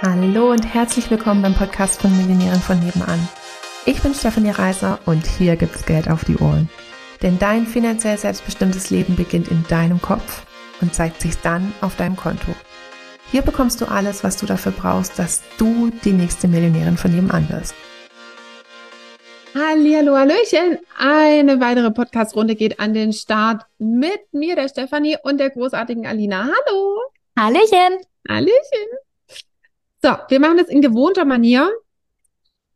Hallo und herzlich willkommen beim Podcast von Millionären von nebenan. Ich bin Stefanie Reiser und hier gibt's Geld auf die Ohren. Denn dein finanziell selbstbestimmtes Leben beginnt in deinem Kopf und zeigt sich dann auf deinem Konto. Hier bekommst du alles, was du dafür brauchst, dass du die nächste Millionärin von nebenan wirst. Hallihallo, Hallöchen. Eine weitere Podcast-Runde geht an den Start mit mir, der Stefanie und der großartigen Alina. Hallo. Hallöchen. Hallöchen. So, wir machen das in gewohnter Manier.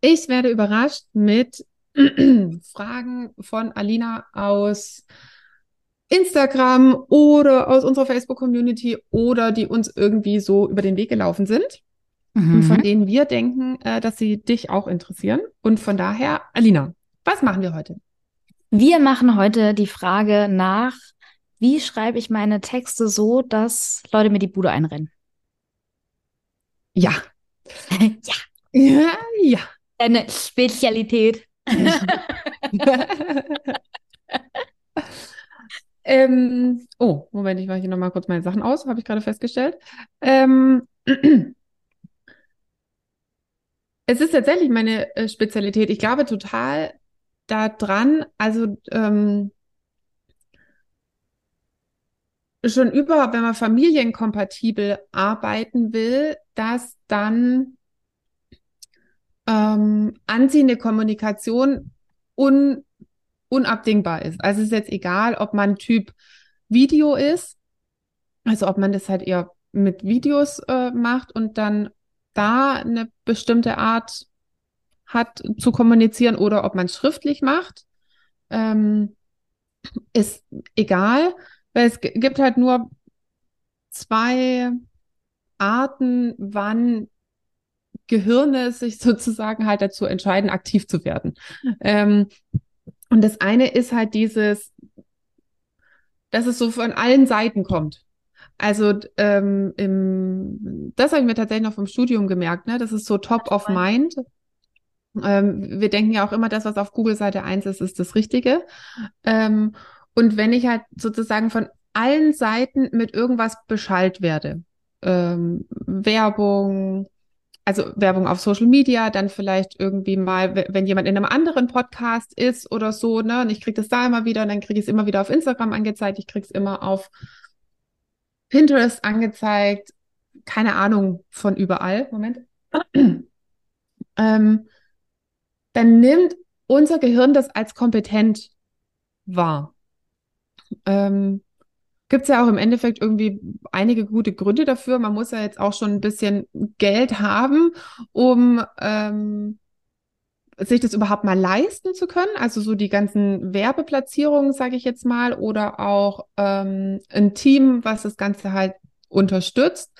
Ich werde überrascht mit Fragen von Alina aus Instagram oder aus unserer Facebook-Community oder die uns irgendwie so über den Weg gelaufen sind mhm. und von mhm. denen wir denken, äh, dass sie dich auch interessieren. Und von daher, Alina, was machen wir heute? Wir machen heute die Frage nach, wie schreibe ich meine Texte so, dass Leute mir die Bude einrennen? Ja. ja. Ja, ja. Eine Spezialität. ähm, oh, Moment, ich mache hier nochmal kurz meine Sachen aus, habe ich gerade festgestellt. Ähm, es ist tatsächlich meine äh, Spezialität. Ich glaube total daran, also ähm, schon über, wenn man familienkompatibel arbeiten will, dass dann ähm, anziehende Kommunikation un, unabdingbar ist. Also es ist jetzt egal, ob man Typ Video ist, also ob man das halt eher mit Videos äh, macht und dann da eine bestimmte Art hat zu kommunizieren oder ob man schriftlich macht, ähm, ist egal. Weil es gibt halt nur zwei Arten, wann Gehirne sich sozusagen halt dazu entscheiden, aktiv zu werden. Ähm, und das eine ist halt dieses, dass es so von allen Seiten kommt. Also ähm, im, das habe ich mir tatsächlich noch vom Studium gemerkt, ne? Das ist so top of mind. Ähm, wir denken ja auch immer, das, was auf Google Seite 1 ist, ist das Richtige. Ähm, und wenn ich halt sozusagen von allen Seiten mit irgendwas beschallt werde, ähm, Werbung, also Werbung auf Social Media, dann vielleicht irgendwie mal, wenn jemand in einem anderen Podcast ist oder so, ne, und ich kriege das da immer wieder und dann kriege ich es immer wieder auf Instagram angezeigt, ich kriege es immer auf Pinterest angezeigt, keine Ahnung von überall. Moment. ähm, dann nimmt unser Gehirn das als kompetent wahr. Ähm, Gibt es ja auch im Endeffekt irgendwie einige gute Gründe dafür. Man muss ja jetzt auch schon ein bisschen Geld haben, um ähm, sich das überhaupt mal leisten zu können. Also so die ganzen Werbeplatzierungen, sage ich jetzt mal, oder auch ähm, ein Team, was das Ganze halt unterstützt.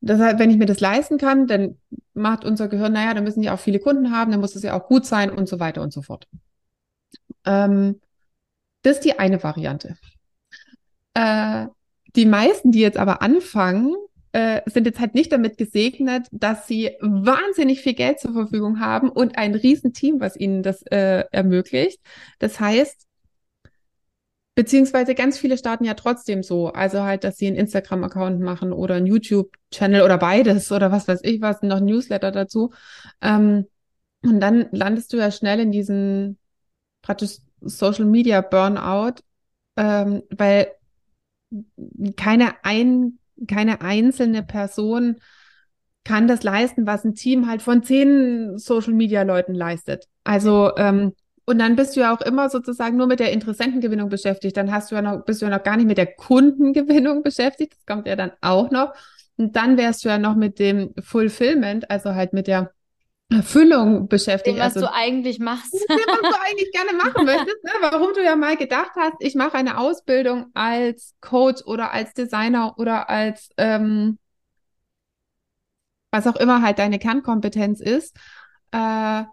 Deshalb, wenn ich mir das leisten kann, dann macht unser Gehirn, naja, dann müssen die auch viele Kunden haben, dann muss es ja auch gut sein und so weiter und so fort. Ähm, das ist die eine Variante. Äh, die meisten, die jetzt aber anfangen, äh, sind jetzt halt nicht damit gesegnet, dass sie wahnsinnig viel Geld zur Verfügung haben und ein Riesenteam, was ihnen das äh, ermöglicht. Das heißt, beziehungsweise ganz viele starten ja trotzdem so, also halt, dass sie einen Instagram-Account machen oder einen YouTube-Channel oder beides oder was weiß ich was, noch ein Newsletter dazu. Ähm, und dann landest du ja schnell in diesen praktisch Social Media Burnout, ähm, weil keine, ein, keine einzelne Person kann das leisten, was ein Team halt von zehn Social Media Leuten leistet. Also, ähm, und dann bist du ja auch immer sozusagen nur mit der Interessentengewinnung beschäftigt. Dann hast du ja noch, bist du ja noch gar nicht mit der Kundengewinnung beschäftigt. Das kommt ja dann auch noch. Und dann wärst du ja noch mit dem Fulfillment, also halt mit der Erfüllung beschäftigt. Dem, was also, du eigentlich machst. Dem, was du eigentlich gerne machen möchtest. Ne? Warum du ja mal gedacht hast, ich mache eine Ausbildung als Coach oder als Designer oder als ähm, was auch immer halt deine Kernkompetenz ist, äh, äh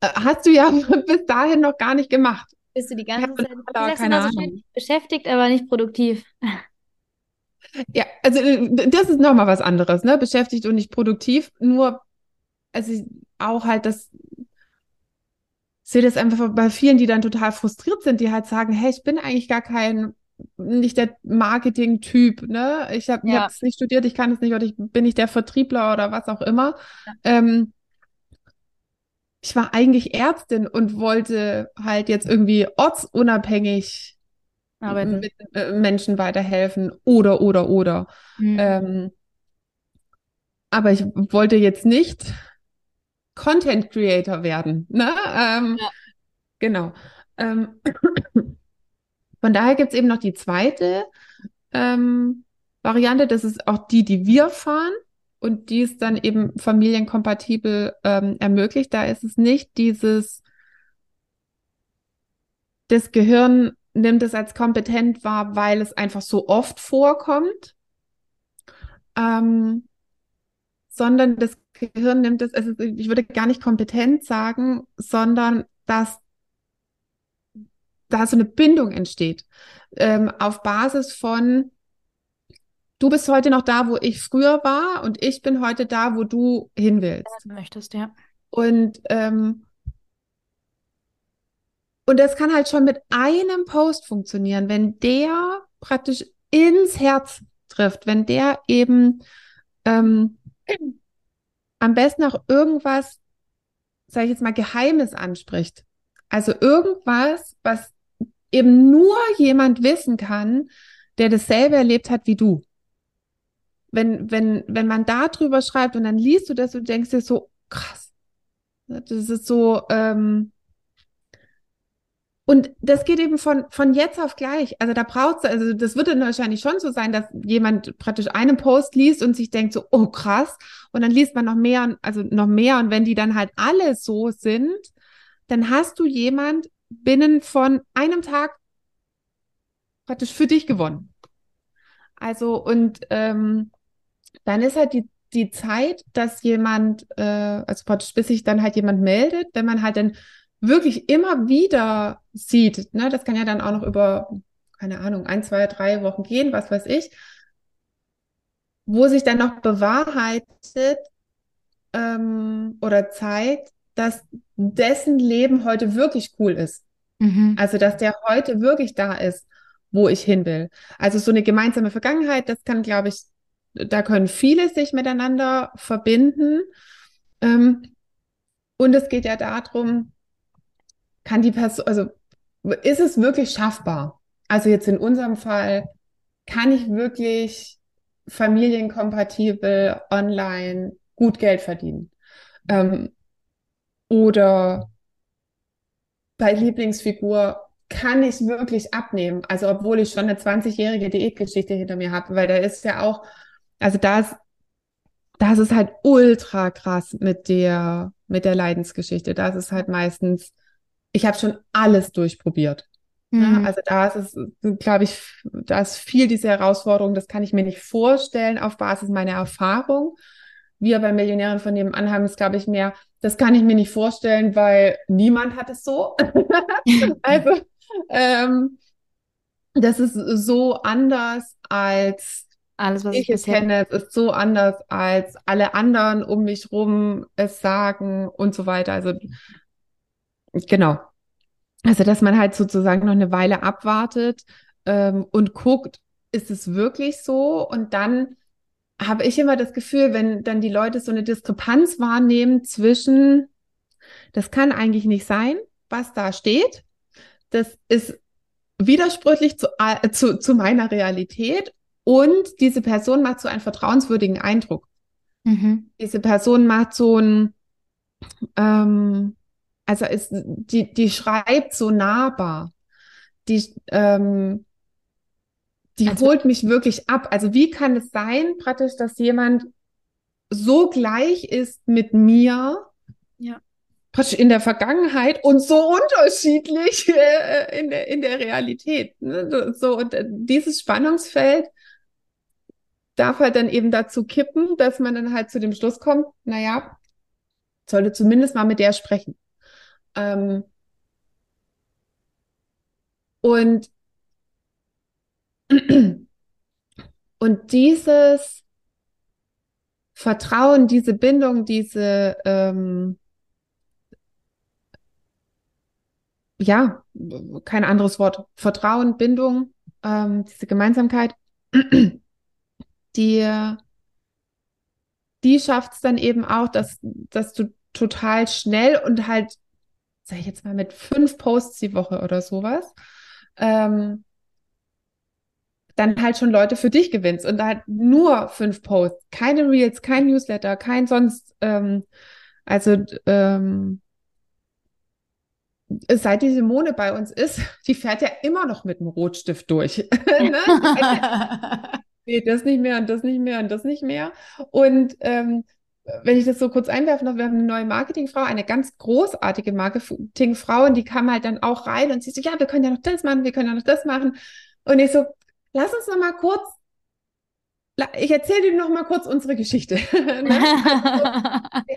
hast du ja bis dahin noch gar nicht gemacht. Bist du die ganze Zeit da, keine Ahnung. beschäftigt, aber nicht produktiv. Ja, also äh, das ist nochmal was anderes, ne? Beschäftigt und nicht produktiv. Nur also auch halt das, sehe das einfach bei vielen, die dann total frustriert sind, die halt sagen, hey, ich bin eigentlich gar kein nicht der Marketing-Typ, ne? Ich habe Ja. es nicht studiert, ich kann es nicht, oder ich bin nicht der Vertriebler oder was auch immer. Ja. Ähm, ich war eigentlich Ärztin und wollte halt jetzt irgendwie ortsunabhängig Arbeiten. mit äh, Menschen weiterhelfen oder, oder, oder. Mhm. Ähm, aber ich wollte jetzt nicht Content Creator werden, ne? Ähm, Ja. Genau. Ähm, von daher gibt es eben noch die zweite ähm, Variante, das ist auch die, die wir fahren und die ist dann eben familienkompatibel ähm, ermöglicht. Da ist es nicht dieses, das Gehirn nimmt es als kompetent wahr, weil es einfach so oft vorkommt, ähm, sondern das Gehirn nimmt es, also ich würde gar nicht kompetent sagen, sondern dass da so eine Bindung entsteht ähm, auf Basis von du bist heute noch da, wo ich früher war und ich bin heute da, wo du hin willst. Möchtest, ja. Und, ähm, und das kann halt schon mit einem Post funktionieren, wenn der praktisch ins Herz trifft, wenn der eben ähm, am besten auch irgendwas, sage ich jetzt mal, Geheimes anspricht. Also irgendwas, was eben nur jemand wissen kann, der dasselbe erlebt hat wie du. Wenn, wenn, wenn man da drüber schreibt und dann liest du das und denkst dir so, krass. Das ist so, ähm, und das geht eben von, von jetzt auf gleich. Also da braucht's, also das wird dann wahrscheinlich schon so sein, dass jemand praktisch einen Post liest und sich denkt so, oh krass. Und dann liest man noch mehr, also noch mehr. Und wenn die dann halt alle so sind, dann hast du jemand binnen von einem Tag praktisch für dich gewonnen. Also und ähm, dann ist halt die, die Zeit, dass jemand, äh, also praktisch bis sich dann halt jemand meldet, wenn man halt dann wirklich immer wieder sieht, ne, das kann ja dann auch noch über, keine Ahnung, ein, zwei, drei Wochen gehen, was weiß ich, wo sich dann noch bewahrheitet ähm, oder zeigt, dass dessen Leben heute wirklich cool ist. Mhm. Also, dass der heute wirklich da ist, wo ich hin will. Also so eine gemeinsame Vergangenheit, das kann, glaube ich, da können viele sich miteinander verbinden. Ähm, und es geht ja darum, kann die Person, also ist es wirklich schaffbar? Also jetzt in unserem Fall, kann ich wirklich familienkompatibel online gut Geld verdienen? Ähm, oder bei Lieblingsfigur kann ich wirklich abnehmen? Also obwohl ich schon eine 20-jährige Diätgeschichte hinter mir habe, weil da ist ja auch, also da ist, das ist halt ultra krass mit der, mit der Leidensgeschichte. Das ist halt meistens, ich habe schon alles durchprobiert. Ja, Mhm. also da ist es, glaube ich, da ist viel diese Herausforderung, das kann ich mir nicht vorstellen auf Basis meiner Erfahrung. Wir bei Millionären von nebenan haben es, glaube ich, mehr, das kann ich mir nicht vorstellen, weil niemand hat es so. Also, ähm, das ist so anders als Alles, was ich ich es kenne, es ist so anders als alle anderen um mich rum es sagen und so weiter. Also, genau. Also, dass man halt sozusagen noch eine Weile abwartet ähm, und guckt, ist es wirklich so? Und dann habe ich immer das Gefühl, wenn dann die Leute so eine Diskrepanz wahrnehmen zwischen, das kann eigentlich nicht sein, was da steht. Das ist widersprüchlich zu, äh, zu, zu meiner Realität und diese Person macht so einen vertrauenswürdigen Eindruck. Mhm. Diese Person macht so ein, ähm, also ist, die, die schreibt so nahbar. Die, ähm, die Also- holt mich wirklich ab. Also wie kann es sein, praktisch, dass jemand so gleich ist mit mir, Ja. praktisch in der Vergangenheit und so unterschiedlich äh, in der, in der Realität. Ne? So, und äh, dieses Spannungsfeld darf halt dann eben dazu kippen, dass man dann halt zu dem Schluss kommt, naja, sollte zumindest mal mit der sprechen. Ähm, und, und dieses Vertrauen, diese Bindung, diese, ähm, ja, kein anderes Wort, Vertrauen, Bindung, ähm, diese Gemeinsamkeit, die, die schafft es dann eben auch, dass, dass du total schnell und halt, sag ich jetzt mal, mit fünf Posts die Woche oder sowas, ähm, dann halt schon Leute für dich gewinnst und halt nur fünf Posts, keine Reels, kein Newsletter, kein sonst, ähm, also ähm, seit die Simone bei uns ist, die fährt ja immer noch mit dem Rotstift durch. ne? nee, das nicht mehr und das nicht mehr und das nicht mehr. Und ähm, wenn ich das so kurz einwerfen darf, wir haben eine neue Marketingfrau, eine ganz großartige Marketingfrau und die kam halt dann auch rein und sie so, ja, wir können ja noch das machen, wir können ja noch das machen. Und ich so, lass uns noch mal kurz, ich erzähle dir noch mal kurz unsere Geschichte. wir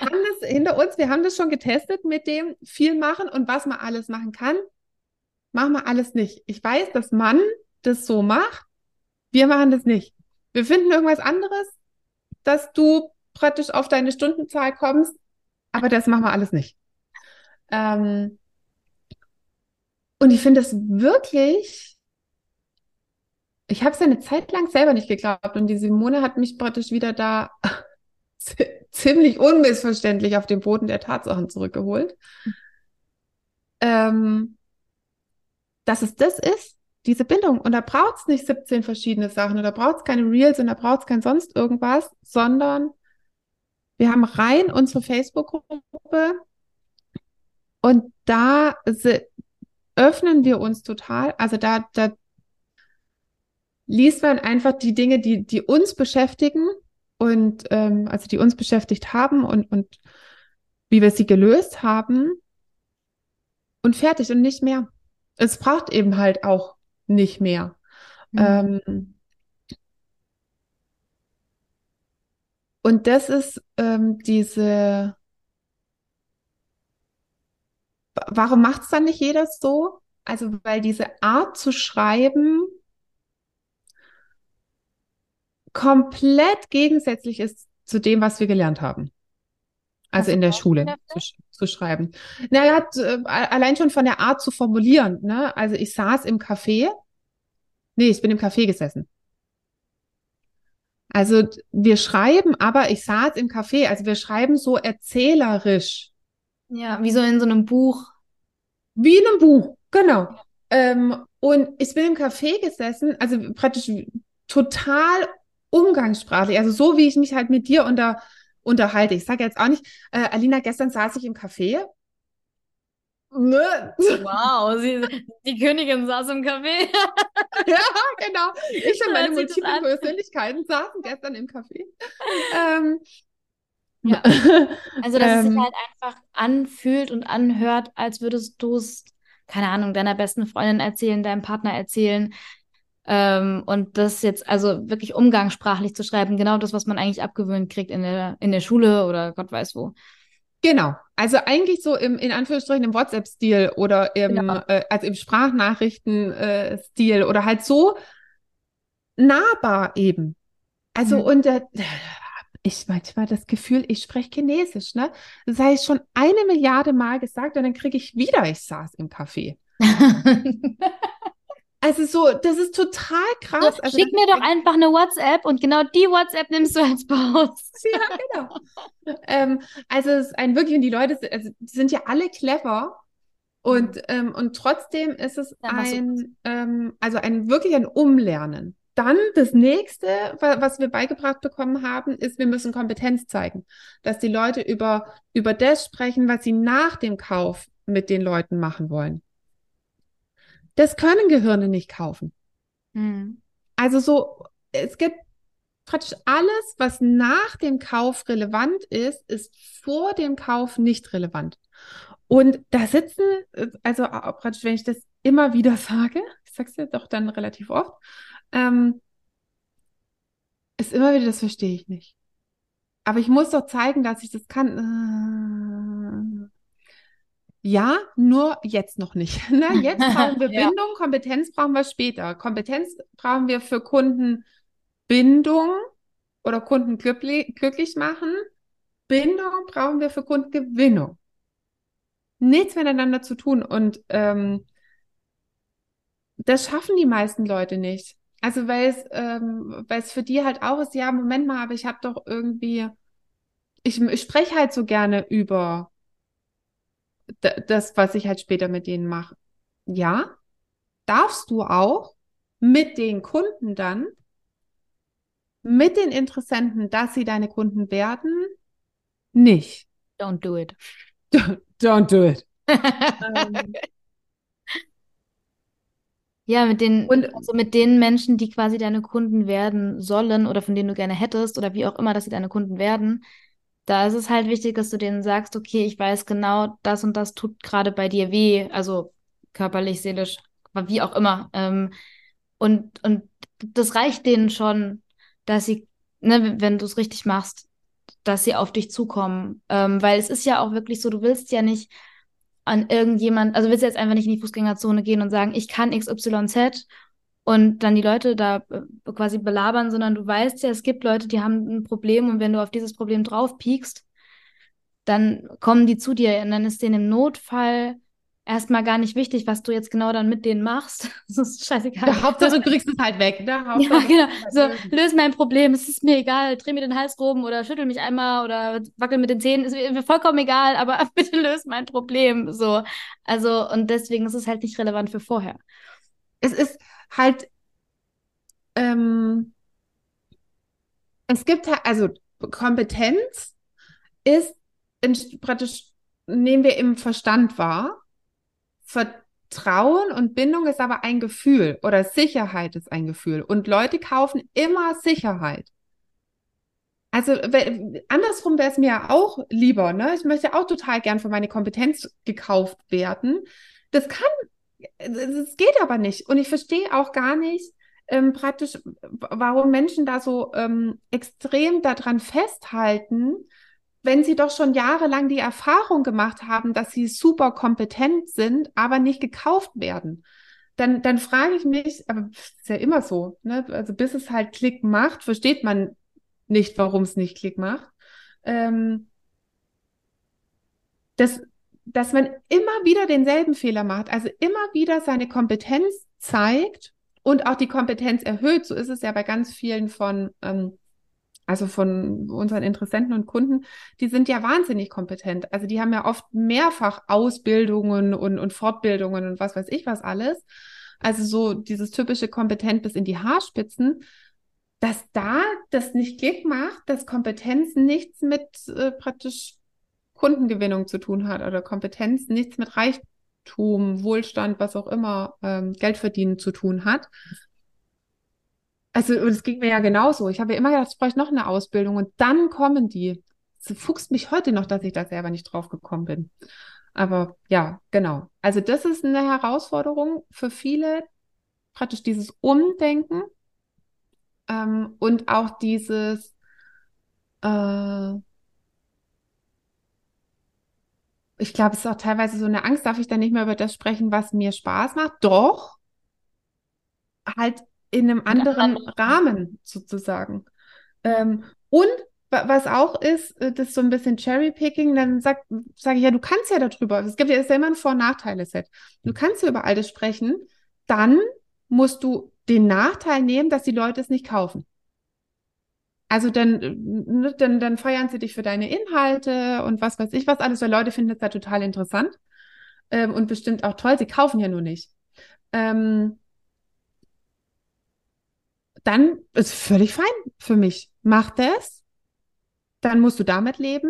haben das hinter uns, wir haben das schon getestet mit dem viel machen und was man alles machen kann, machen wir alles nicht. Ich weiß, dass man das so macht, wir machen das nicht. Wir finden irgendwas anderes, dass du praktisch auf deine Stundenzahl kommst, aber das machen wir alles nicht. Ähm, und ich finde das wirklich ich habe es eine Zeit lang selber nicht geglaubt und die Simone hat mich praktisch wieder da ziemlich unmissverständlich auf den Boden der Tatsachen zurückgeholt. Ähm, dass es das ist, diese Bindung. Und da braucht es nicht 17 verschiedene Sachen oder braucht es keine Reels und da braucht es kein sonst irgendwas, sondern wir haben rein unsere Facebook-Gruppe und da öffnen wir uns total. Also da, da liest man einfach die Dinge, die, die uns beschäftigen und ähm, also die uns beschäftigt haben und, und wie wir sie gelöst haben und fertig und nicht mehr. Es braucht eben halt auch nicht mehr. Mhm. Ähm, und das ist ähm, diese. Warum macht es dann nicht jeder so? Also, weil diese Art zu schreiben komplett gegensätzlich ist zu dem, was wir gelernt haben. Also in der Schule zu, zu, schreiben. Naja, äh, allein schon von der Art zu formulieren. Ne? Also ich saß im Café. Nee, ich bin im Café gesessen. Also wir schreiben, aber ich saß im Café. Also wir schreiben so erzählerisch. Ja, wie so in so einem Buch. Wie in einem Buch, genau. Ähm, und ich bin im Café gesessen, also praktisch total umgangssprachlich, also so wie ich mich halt mit dir unter, unterhalte. Ich sage jetzt auch nicht, äh, Alina, gestern saß ich im Café. Ne? Wow, sie, die Königin saß im Café. ja, genau. Ich und meine multiplen Persönlichkeiten saßen gestern im Café. Ähm, ja. Also, dass ähm, es sich ähm. halt einfach anfühlt und anhört, als würdest du es, keine Ahnung, deiner besten Freundin erzählen, deinem Partner erzählen, ähm, und das jetzt also wirklich umgangssprachlich zu schreiben, genau das, was man eigentlich abgewöhnt kriegt in der, in der Schule oder Gott weiß wo. Genau. Also eigentlich so im, in Anführungsstrichen im WhatsApp-Stil oder im, genau. äh, also im Sprachnachrichten-Stil äh, oder halt so nahbar eben. Also mhm. und äh, ich manchmal das Gefühl, ich spreche Chinesisch, ne? Das habe ich schon eine Milliarde Mal gesagt und dann kriege ich wieder, ich saß im Café. Also so, das ist total krass. So, also, schick mir doch einfach eine WhatsApp und genau die WhatsApp nimmst du als Post. ja, genau. ähm, also es ist ein wirklich, und die Leute also, die sind ja alle clever. Und, mhm. ähm, und trotzdem ist es ja, ein, ähm, also ein wirklich ein Umlernen. Dann das nächste, was wir beigebracht bekommen haben, ist, wir müssen Kompetenz zeigen. Dass die Leute über, über das sprechen, was sie nach dem Kauf mit den Leuten machen wollen. Das können Gehirne nicht kaufen. Mhm. Also so, es gibt praktisch alles, was nach dem Kauf relevant ist, ist vor dem Kauf nicht relevant. Und da sitzen, also praktisch, wenn ich das immer wieder sage, ich sage es ja doch dann relativ oft, ähm, ist immer wieder, das verstehe ich nicht. Aber ich muss doch zeigen, dass ich das kann. Ja, nur jetzt noch nicht. Ne? Jetzt brauchen wir ja. Bindung, Kompetenz brauchen wir später. Kompetenz brauchen wir für Kundenbindung oder Kunden glücklich, glücklich machen. Bindung brauchen wir für Kundengewinnung. Nichts miteinander zu tun. Und ähm, das schaffen die meisten Leute nicht. Also weil es, ähm, weil es für die halt auch ist, ja, Moment mal, aber ich habe doch irgendwie, ich, ich spreche halt so gerne über das, was ich halt später mit denen mache. Ja, darfst du auch mit den Kunden dann, mit den Interessenten, dass sie deine Kunden werden, nicht. Don't do it. Don't do it. ähm, ja, mit den, und, also mit den Menschen, die quasi deine Kunden werden sollen oder von denen du gerne hättest oder wie auch immer, dass sie deine Kunden werden, da ist es halt wichtig, dass du denen sagst, okay, ich weiß genau, das und das tut gerade bei dir weh, also körperlich, seelisch, wie auch immer. Ähm, und, und das reicht denen schon, dass sie, ne, wenn du es richtig machst, dass sie auf dich zukommen. Ähm, weil es ist ja auch wirklich so, du willst ja nicht an irgendjemand, also willst du jetzt einfach nicht in die Fußgängerzone gehen und sagen, ich kann XYZ und dann die Leute da äh, quasi belabern, sondern du weißt ja, es gibt Leute, die haben ein Problem und wenn du auf dieses Problem drauf piekst, dann kommen die zu dir und dann ist denen im Notfall erstmal gar nicht wichtig, was du jetzt genau dann mit denen machst. Das ist scheißegal. Ja, Hauptsache du kriegst es halt weg. Ne? ja, genau. Halt so, löse mein Problem. Es ist mir egal. Dreh mir den Hals rum oder schüttel mich einmal oder wackel mit den Zähnen. Ist mir vollkommen egal, aber bitte löse mein Problem. So. Also, und deswegen ist es halt nicht relevant für vorher. Es ist halt, ähm, es gibt halt, also Kompetenz ist in, praktisch, nehmen wir im Verstand wahr Vertrauen und Bindung ist aber ein Gefühl oder Sicherheit ist ein Gefühl. Und Leute kaufen immer Sicherheit. Also andersrum wäre es mir auch lieber. Ne? Ich möchte auch total gern für meine Kompetenz gekauft werden. Das kann, das geht aber nicht. Und ich verstehe auch gar nicht ähm, praktisch, warum Menschen da so ähm, extrem daran festhalten, wenn sie doch schon jahrelang die Erfahrung gemacht haben, dass sie super kompetent sind, aber nicht gekauft werden, dann, dann frage ich mich, aber ist ja immer so, ne? Also bis es halt Klick macht, versteht man nicht, warum es nicht Klick macht. Ähm, dass, dass man immer wieder denselben Fehler macht, also immer wieder seine Kompetenz zeigt und auch die Kompetenz erhöht. So ist es ja bei ganz vielen von ähm, also von unseren Interessenten und Kunden, die sind ja wahnsinnig kompetent. Also die haben ja oft mehrfach Ausbildungen und, und Fortbildungen und was weiß ich was alles. Also so dieses typische kompetent bis in die Haarspitzen, dass da das nicht Klick macht, dass Kompetenz nichts mit äh, praktisch Kundengewinnung zu tun hat oder Kompetenz nichts mit Reichtum, Wohlstand, was auch immer, ähm, Geld verdienen zu tun hat, also, es ging mir ja genauso. Ich habe ja immer gedacht, ich brauche noch eine Ausbildung und dann kommen die. Es fuchst mich heute noch, dass ich da selber nicht drauf gekommen bin. Aber ja, genau. Also, das ist eine Herausforderung für viele, praktisch dieses Umdenken ähm, und auch dieses, äh, ich glaube, es ist auch teilweise so eine Angst, darf ich dann nicht mehr über das sprechen, was mir Spaß macht? Doch, halt in einem anderen Rahmen sozusagen. Ähm, und was auch ist, äh, das ist so ein bisschen Cherry-Picking, dann sage sag ich ja, du kannst ja darüber, es gibt ja ist ja immer ein Vor- und Nachteile-Set. Du kannst ja über alles sprechen, dann musst du den Nachteil nehmen, dass die Leute es nicht kaufen. Also dann, ne, dann, dann feiern sie dich für deine Inhalte und was weiß ich was alles, weil Leute finden das ja total interessant ähm, und bestimmt auch toll, sie kaufen ja nur nicht. Ähm, dann ist völlig fein für mich. Mach das, dann musst du damit leben.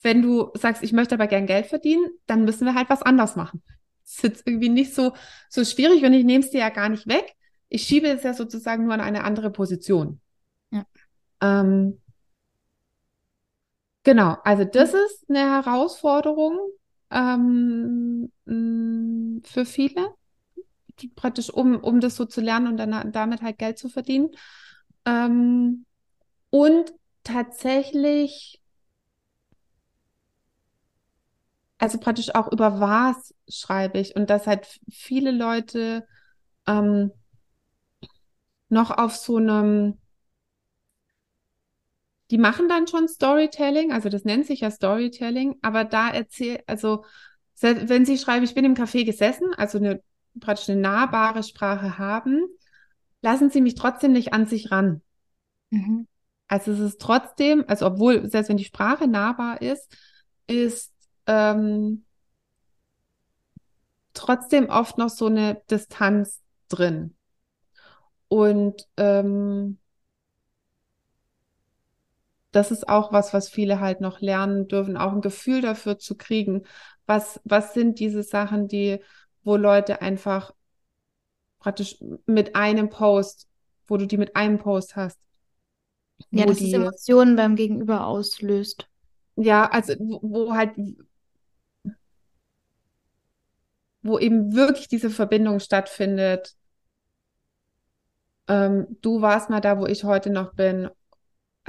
Wenn du sagst, ich möchte aber gern Geld verdienen, dann müssen wir halt was anders machen. Das ist jetzt irgendwie nicht so, so schwierig und ich nehme es dir ja gar nicht weg. Ich schiebe es ja sozusagen nur an eine andere Position. Ähm, genau, also das ist eine Herausforderung ähm, für viele praktisch, um, um das so zu lernen und dann damit halt Geld zu verdienen. Ähm, und tatsächlich, also praktisch auch über was schreibe ich und dass halt viele Leute ähm, noch auf so einem, die machen dann schon Storytelling, also das nennt sich ja Storytelling, aber da erzählt, also wenn sie schreiben, ich bin im Café gesessen, also eine praktisch eine nahbare Sprache haben, lassen sie mich trotzdem nicht an sich ran. Mhm. Also es ist trotzdem, also obwohl, selbst wenn die Sprache nahbar ist, ist ähm, trotzdem oft noch so eine Distanz drin. Und ähm, das ist auch was, was viele halt noch lernen dürfen, auch ein Gefühl dafür zu kriegen. Was, was sind diese Sachen, die, wo Leute einfach praktisch mit einem Post, wo du die mit einem Post hast, ja, dass die, es Emotionen beim Gegenüber auslöst. Ja, also wo, wo halt, wo eben wirklich diese Verbindung stattfindet. Ähm, du warst mal da, wo ich heute noch bin.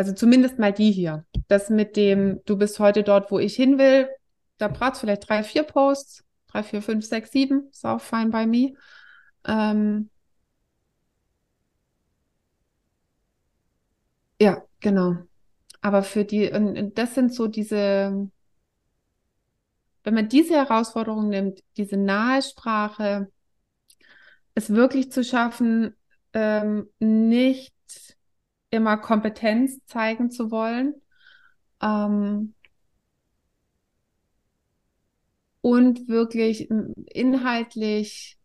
Also zumindest mal die hier. Das mit dem, du bist heute dort, wo ich hin will. Da braucht es vielleicht drei, vier Posts. Drei, vier, fünf, sechs, sieben. Ist auch fine by me. Ähm, Ja, genau. Aber für die, und das sind so diese, wenn man diese Herausforderung nimmt, diese nahe Sprache, es wirklich zu schaffen, ähm, nicht immer Kompetenz zeigen zu wollen, ähm, und wirklich inhaltlich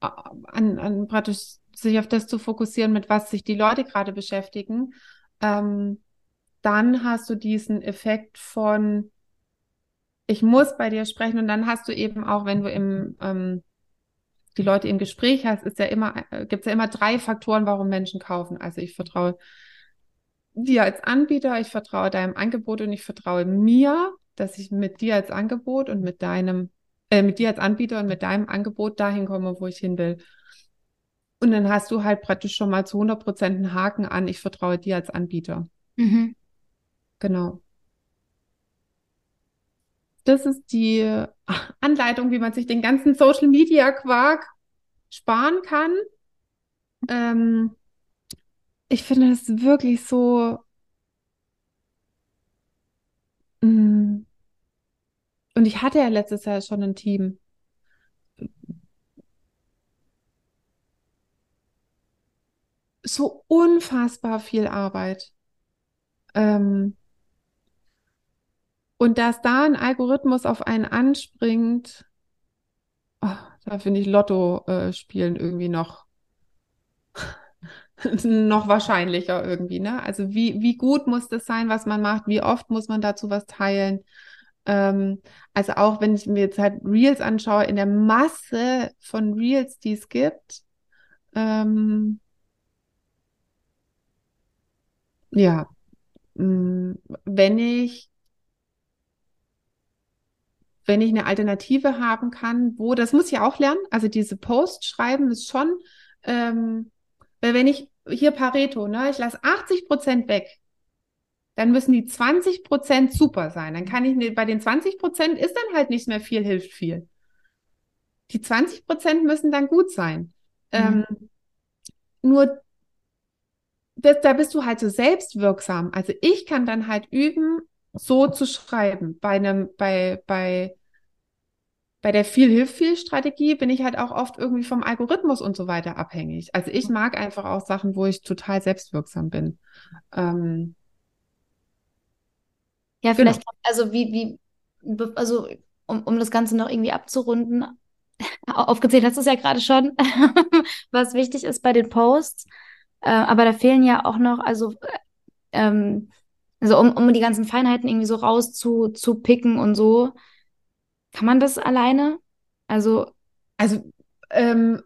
äh, an, an praktisch sich auf das zu fokussieren, mit was sich die Leute gerade beschäftigen, ähm, dann hast du diesen Effekt von, ich muss bei dir sprechen. Und dann hast du eben auch, wenn du im, ähm, die Leute im Gespräch hast, ist ja immer, äh, gibt es ja immer drei Faktoren, warum Menschen kaufen. Also ich vertraue dir als Anbieter, ich vertraue deinem Angebot und ich vertraue mir, dass ich mit dir als Angebot und mit deinem, äh, mit dir als Anbieter und mit deinem Angebot dahin komme, wo ich hin will. Und dann hast du halt praktisch schon mal zu 100 Prozent einen Haken an, ich vertraue dir als Anbieter. Mhm. Genau. Das ist die Anleitung, wie man sich den ganzen Social Media Quark sparen kann. Ähm, ich finde es wirklich so. Mm. Und ich hatte ja letztes Jahr schon ein Team. so unfassbar viel Arbeit. Ähm, und dass da ein Algorithmus auf einen anspringt, oh, da finde ich Lotto äh, spielen irgendwie noch, noch wahrscheinlicher irgendwie, ne? Also wie, wie gut muss das sein, was man macht? Wie oft muss man dazu was teilen? Ähm, also auch wenn ich mir jetzt halt Reels anschaue, in der Masse von Reels, die es gibt, ähm, Ja, mm, wenn ich, wenn ich eine Alternative haben kann, wo, das muss ich auch lernen, also diese Post schreiben ist schon, ähm, weil wenn ich hier Pareto, ne, ich lasse 80 Prozent weg, dann müssen die 20 Prozent super sein. Dann kann ich, bei den 20 Prozent ist dann halt nicht mehr viel, hilft viel. Die 20 Prozent müssen dann gut sein. Mhm. Ähm, nur das, da bist du halt so selbstwirksam. Also ich kann dann halt üben, so zu schreiben. Bei einem, bei, bei, bei der viel hilft viel Strategie bin ich halt auch oft irgendwie vom Algorithmus und so weiter abhängig. Also ich mag einfach auch Sachen, wo ich total selbstwirksam bin. Ähm, ja, vielleicht, genau. also wie, wie, also um, um das Ganze noch irgendwie abzurunden, aufgezählt hast du es ja gerade schon, was wichtig ist bei den Posts. Äh, aber da fehlen ja auch noch, also, ähm, also um, um die ganzen Feinheiten irgendwie so rauszupicken und so. Kann man das alleine? Also. Also, ähm,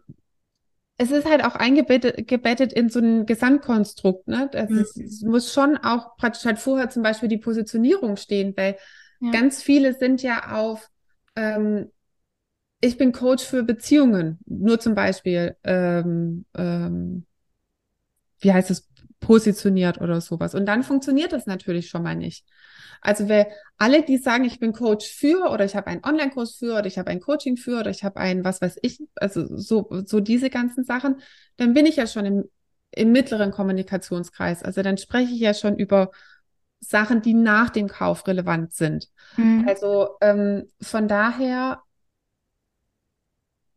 es ist halt auch eingebettet gebettet in so ein Gesamtkonstrukt, ne? Das mhm. es muss schon auch praktisch halt vorher zum Beispiel die Positionierung stehen, weil ja. ganz viele sind ja auf, ähm, ich bin Coach für Beziehungen, nur zum Beispiel, ähm, ähm, wie heißt es, positioniert oder sowas. Und dann funktioniert das natürlich schon mal nicht. Also wer alle, die sagen, ich bin Coach für oder ich habe einen Online-Kurs für oder ich habe ein Coaching für oder ich habe ein was weiß ich, also so, so diese ganzen Sachen, dann bin ich ja schon im, im mittleren Kommunikationskreis. Also dann spreche ich ja schon über Sachen, die nach dem Kauf relevant sind. Mhm. Also ähm, von daher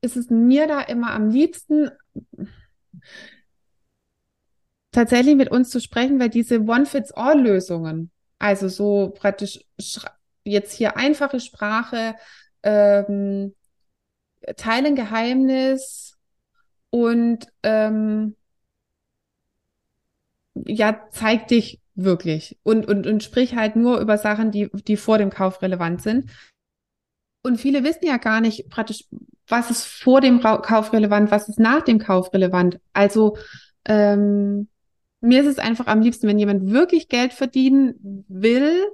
ist es mir da immer am liebsten, tatsächlich mit uns zu sprechen, weil diese One-Fits-All-Lösungen, also so praktisch jetzt hier einfache Sprache, ähm, teilen Geheimnis und ähm, ja, zeig dich wirklich und, und, und sprich halt nur über Sachen, die, die vor dem Kauf relevant sind. Und viele wissen ja gar nicht praktisch, was ist vor dem Kauf relevant, was ist nach dem Kauf relevant. Also ähm, mir ist es einfach am liebsten, wenn jemand wirklich Geld verdienen will,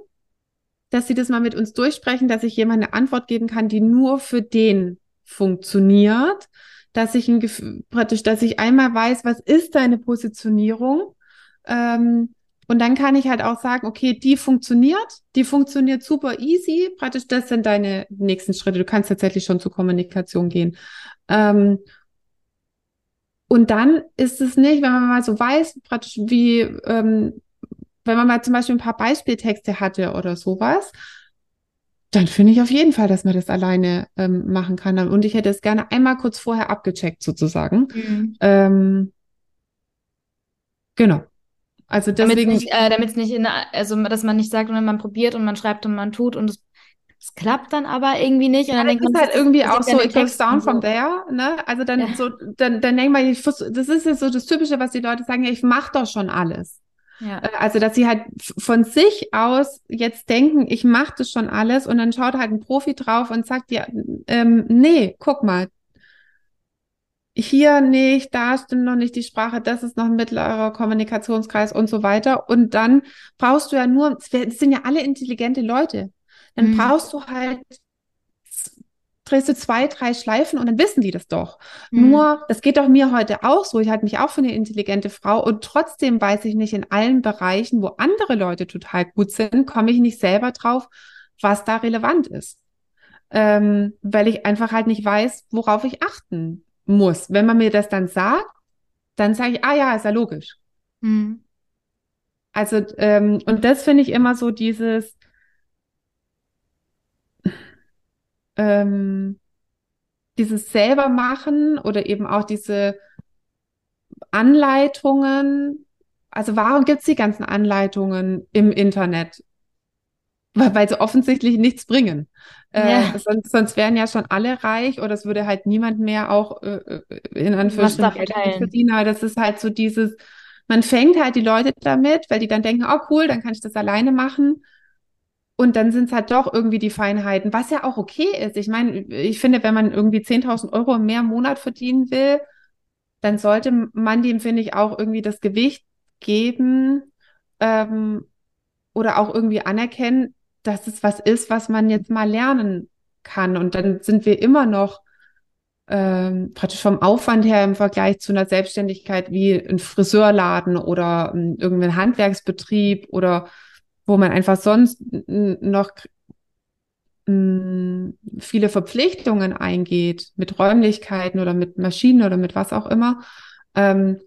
dass sie das mal mit uns durchsprechen, dass ich jemand eine Antwort geben kann, die nur für den funktioniert, dass ich ein Gefühl, praktisch, dass ich einmal weiß, was ist deine Positionierung, ähm, und dann kann ich halt auch sagen, okay, die funktioniert, die funktioniert super easy. Praktisch, das sind deine nächsten Schritte. Du kannst tatsächlich schon zur Kommunikation gehen. Ähm, und dann ist es nicht, wenn man mal so weiß, praktisch wie, ähm, wenn man mal zum Beispiel ein paar Beispieltexte hatte oder sowas, dann finde ich auf jeden Fall, dass man das alleine ähm, machen kann. Und ich hätte es gerne einmal kurz vorher abgecheckt, sozusagen. Mhm. Ähm, genau. Also deswegen. Damit es nicht, äh, nicht in, also dass man nicht sagt, und man probiert und man schreibt und man tut und es, es klappt dann aber irgendwie nicht. Und dann ja, denkt man, ist halt irgendwie auch so, it goes down from there, ne? Also dann ja. so, dann, dann denkt man, ich, das ist ja so das Typische, was die Leute sagen, ja, ich mache doch schon alles. Ja. Äh, also, dass sie halt von sich aus jetzt denken, ich mache das schon alles und dann schaut halt ein Profi drauf und sagt, ja, ähm, nee, guck mal, hier nicht, da stimmt noch nicht die Sprache, das ist noch ein mittlerer Kommunikationskreis und so weiter. Und dann brauchst du ja nur, es sind ja alle intelligente Leute, dann mhm. brauchst du halt, drehst du zwei, drei Schleifen und dann wissen die das doch. Mhm. Nur, das geht doch mir heute auch so. Ich halte mich auch für eine intelligente Frau und trotzdem weiß ich nicht in allen Bereichen, wo andere Leute total gut sind, komme ich nicht selber drauf, was da relevant ist. Ähm, weil ich einfach halt nicht weiß, worauf ich achten muss. Wenn man mir das dann sagt, dann sage ich, ah ja, ist ja logisch. Mhm. Also, ähm, und das finde ich immer so dieses, ähm, dieses selber machen oder eben auch diese Anleitungen. Also warum gibt es die ganzen Anleitungen im Internet? Weil, weil sie offensichtlich nichts bringen. Äh, sonst, sonst wären ja schon alle reich oder es würde halt niemand mehr auch äh, äh in Anführungsstrichen Geld verdienen. Aber das ist halt so dieses, man fängt halt die Leute damit, weil die dann denken, oh cool, dann kann ich das alleine machen. Und dann sind es halt doch irgendwie die Feinheiten, was ja auch okay ist. Ich meine, ich finde, wenn man irgendwie 10.000 Euro mehr im Monat verdienen will, dann sollte man dem, finde ich, auch irgendwie das Gewicht geben ähm, oder auch irgendwie anerkennen, dass es was ist, was man jetzt mal lernen kann. Und dann sind wir immer noch ähm, praktisch vom Aufwand her im Vergleich zu einer Selbstständigkeit wie ein Friseurladen oder ähm, irgendein Handwerksbetrieb oder wo man einfach sonst noch viele Verpflichtungen eingeht mit Räumlichkeiten oder mit Maschinen oder mit was auch immer, ähm,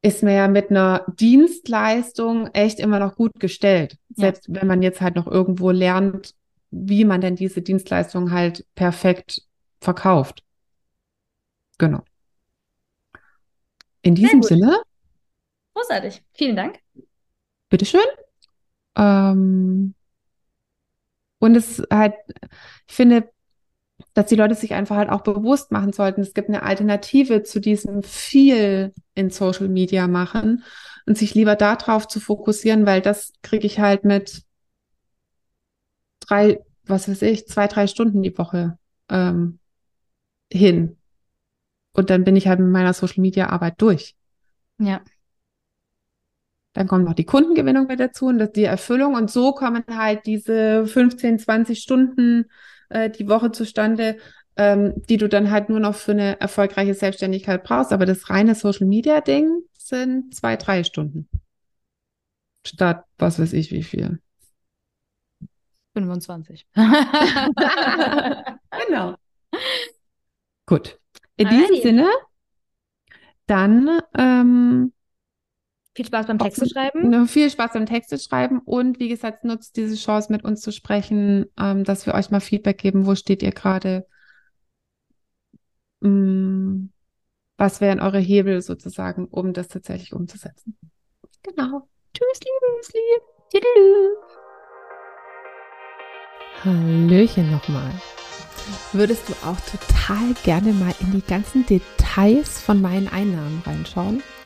ist man ja mit einer Dienstleistung echt immer noch gut gestellt. Selbst ja. wenn man jetzt halt noch irgendwo lernt, wie man denn diese Dienstleistung halt perfekt verkauft. Genau. In diesem Sinne. Großartig. Vielen Dank. Bitteschön. Ähm, und es halt, ich finde, dass die Leute sich einfach halt auch bewusst machen sollten, es gibt eine Alternative zu diesem viel in Social Media machen und sich lieber darauf zu fokussieren, weil das kriege ich halt mit drei, was weiß ich, zwei, drei Stunden die Woche ähm, hin. Und dann bin ich halt mit meiner Social Media Arbeit durch. Ja. Dann kommt noch die Kundengewinnung mit dazu und die Erfüllung. Und so kommen halt diese 15, 20 Stunden äh, die Woche zustande, ähm, die du dann halt nur noch für eine erfolgreiche Selbstständigkeit brauchst. Aber das reine Social Media Ding sind zwei, drei Stunden. Statt was weiß ich wie viel. 25. genau. Gut. In diesem Sinne, dann ähm, viel Spaß beim Texte schreiben. Viel Spaß beim Texte schreiben und wie gesagt, nutzt diese Chance mit uns zu sprechen, ähm, dass wir euch mal Feedback geben. Wo steht ihr gerade? mh, mm, was wären eure Hebel sozusagen, um das tatsächlich umzusetzen? Genau. Tschüss, liebe Müsli. Tüdelü. Hallöchen nochmal. Würdest du auch total gerne mal in die ganzen Details von meinen Einnahmen reinschauen?